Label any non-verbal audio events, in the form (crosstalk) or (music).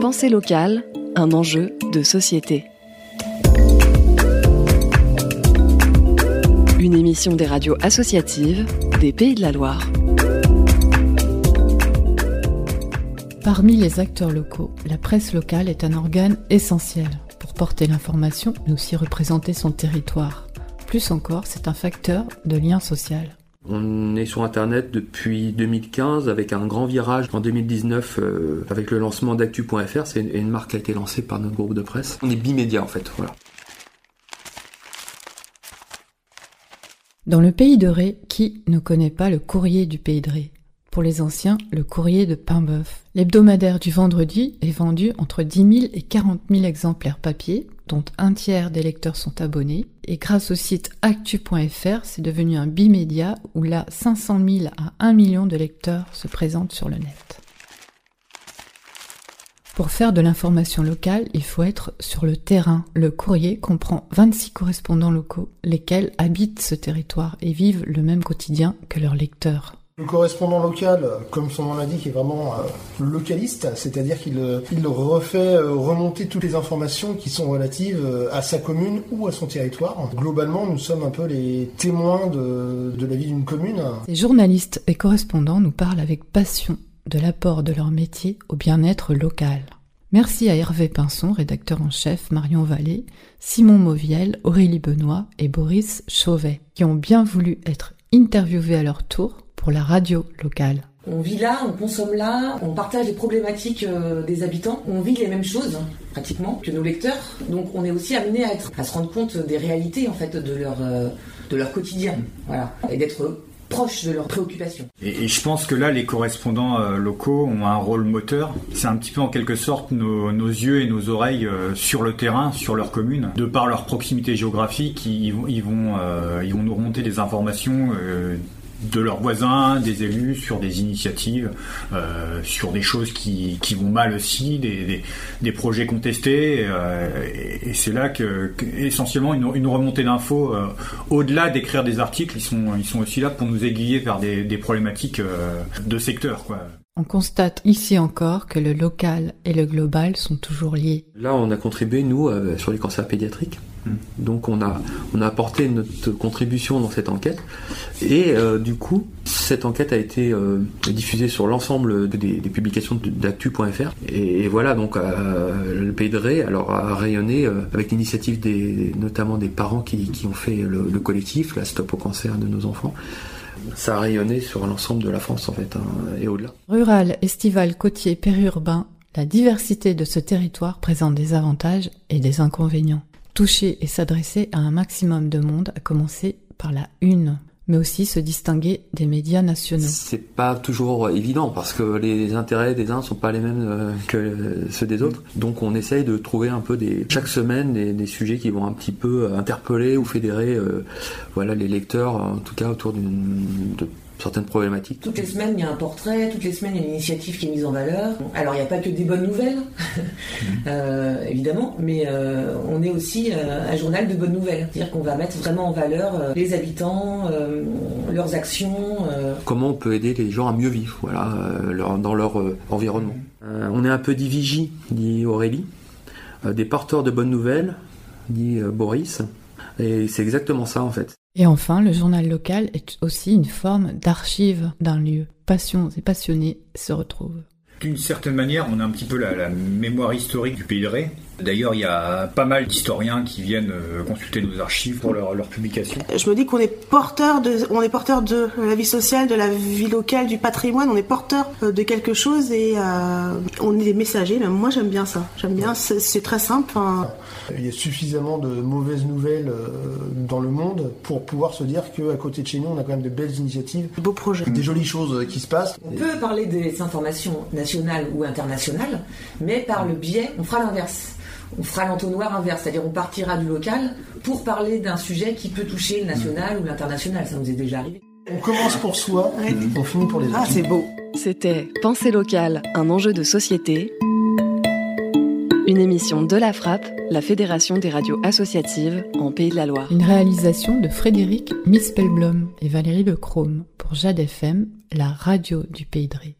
Pensée locale, un enjeu de société. Une émission des radios associatives des Pays de la Loire. Parmi les acteurs locaux, la presse locale est un organe essentiel pour porter l'information, mais aussi représenter son territoire. Plus encore, c'est un facteur de lien social. On est sur Internet depuis 2015 avec un grand virage en 2019 euh, avec le lancement d'actu.fr. C'est une, une marque qui a été lancée par notre groupe de presse. On est bimédia en fait. Voilà. Dans le pays de Ré, qui ne connaît pas le courrier du pays de Ré? Pour les anciens, le courrier de Paimboeuf. L'hebdomadaire du vendredi est vendu entre 10 000 et 40 000 exemplaires papier, dont un tiers des lecteurs sont abonnés. Et grâce au site actu.fr, c'est devenu un bimédia où là 500 000 à 1 million de lecteurs se présentent sur le net. Pour faire de l'information locale, il faut être sur le terrain. Le courrier comprend 26 correspondants locaux, lesquels habitent ce territoire et vivent le même quotidien que leurs lecteurs. Le correspondant local, comme son nom l'indique, est vraiment euh, localiste, c'est-à-dire qu'il euh, refait euh, remonter toutes les informations qui sont relatives à sa commune ou à son territoire. Globalement, nous sommes un peu les témoins de, de la vie d'une commune. Ces journalistes et correspondants nous parlent avec passion de l'apport de leur métier au bien-être local. Merci à Hervé Pinson, rédacteur en chef, Marion Vallée, Simon Mauviel, Aurélie Benoît et Boris Chauvet, qui ont bien voulu être interviewés à leur tour pour la radio locale. On vit là, on consomme là, on partage les problématiques euh, des habitants, on vit les mêmes choses pratiquement que nos lecteurs. Donc on est aussi amené à, être, à se rendre compte des réalités en fait de leur, euh, de leur quotidien, voilà, et d'être proche de leurs préoccupations. Et, et, je pense que là, les correspondants euh, locaux ont un rôle moteur. C'est un petit peu en quelque sorte nos, nos yeux et nos oreilles euh, sur le terrain, sur leur commune. De par leur proximité géographique, ils, ils vont, euh, ils vont nous remonter des informations de leurs voisins, des élus, sur des initiatives, euh, sur des choses qui, qui vont mal aussi, des, des, des projets contestés. Euh, et, et c'est là que, que, essentiellement une, une remontée d'infos, euh, au-delà d'écrire des articles, ils sont, ils sont aussi là pour nous aiguiller vers des, des problématiques de secteur. Quoi. On constate ici encore que le local et le global sont toujours liés. Là, on a contribué, nous, euh, sur les cancers pédiatriques. Mmh. Donc, on a, on a apporté notre contribution dans cette enquête. Et euh, du coup, cette enquête a été euh, diffusée sur l'ensemble des, des, publications d'actu.fr. Et, et, voilà, donc, euh, le Pays de Ré alors, a rayonné avec l'initiative des, notamment des parents qui, qui ont fait le, le collectif, la Stop au cancer de nos enfants ça a rayonné sur l'ensemble de la France en fait, hein, et au-delà. Rural, estival, côtier, périurbain, la diversité de ce territoire présente des avantages et des inconvénients. Toucher et s'adresser à un maximum de monde, à commencer par la une mais aussi se distinguer des médias nationaux. C'est pas toujours évident parce que les intérêts des uns sont pas les mêmes que ceux des autres. Donc on essaye de trouver un peu des chaque semaine des, sujets qui vont un petit peu interpeller ou fédérer euh, voilà les lecteurs en tout cas autour d'une certaines problématiques. Toutes les semaines, il y a un portrait, toutes les semaines, il y a une initiative qui est mise en valeur. Alors, il n'y a pas que des bonnes nouvelles, (laughs) euh, évidemment, mais euh, on est aussi euh, un journal de bonnes nouvelles. C'est-à-dire qu'on va mettre vraiment en valeur les habitants, leurs actions. Comment on peut aider les gens à mieux vivre voilà, leur, dans leur environnement. on est un peu divigie, dit Aurélie, des porteurs de bonnes nouvelles, dit Boris. Et c'est exactement ça en fait. Et enfin, le journal local est aussi une forme d'archive d'un lieu. Passions et passionnés se retrouvent. D'une certaine manière, on a un petit peu la, la mémoire historique du Pays de Ré. D'ailleurs, il y a pas mal d'historiens qui viennent consulter nos archives pour leurs leur publications. Je me dis qu'on est porteur de, on est porteur de la vie sociale, de la vie locale, du patrimoine. On est porteur de quelque chose et euh, on est des messagers. Même moi, j'aime bien ça. J'aime bien. C'est très simple. Hein. Il y a suffisamment de mauvaises nouvelles dans le monde pour pouvoir se dire qu'à côté de chez nous, on a quand même de belles initiatives, de beaux projets, des jolies choses qui se passent. On peut parler des informations nationales ou internationales, mais par le biais, on fera l'inverse on fera l'entonnoir inverse, c'est-à-dire on partira du local pour parler d'un sujet qui peut toucher le national ou l'international, ça nous est déjà arrivé. On commence pour soi, on finit pour les autres. Ah, c'est beau. C'était Pensée locale, un enjeu de société. Une émission de la Frappe, la Fédération des radios associatives en Pays de la Loire. Une réalisation de Frédéric Mispelblom et Valérie Lecrome pour Jade FM, la radio du Pays de Ré.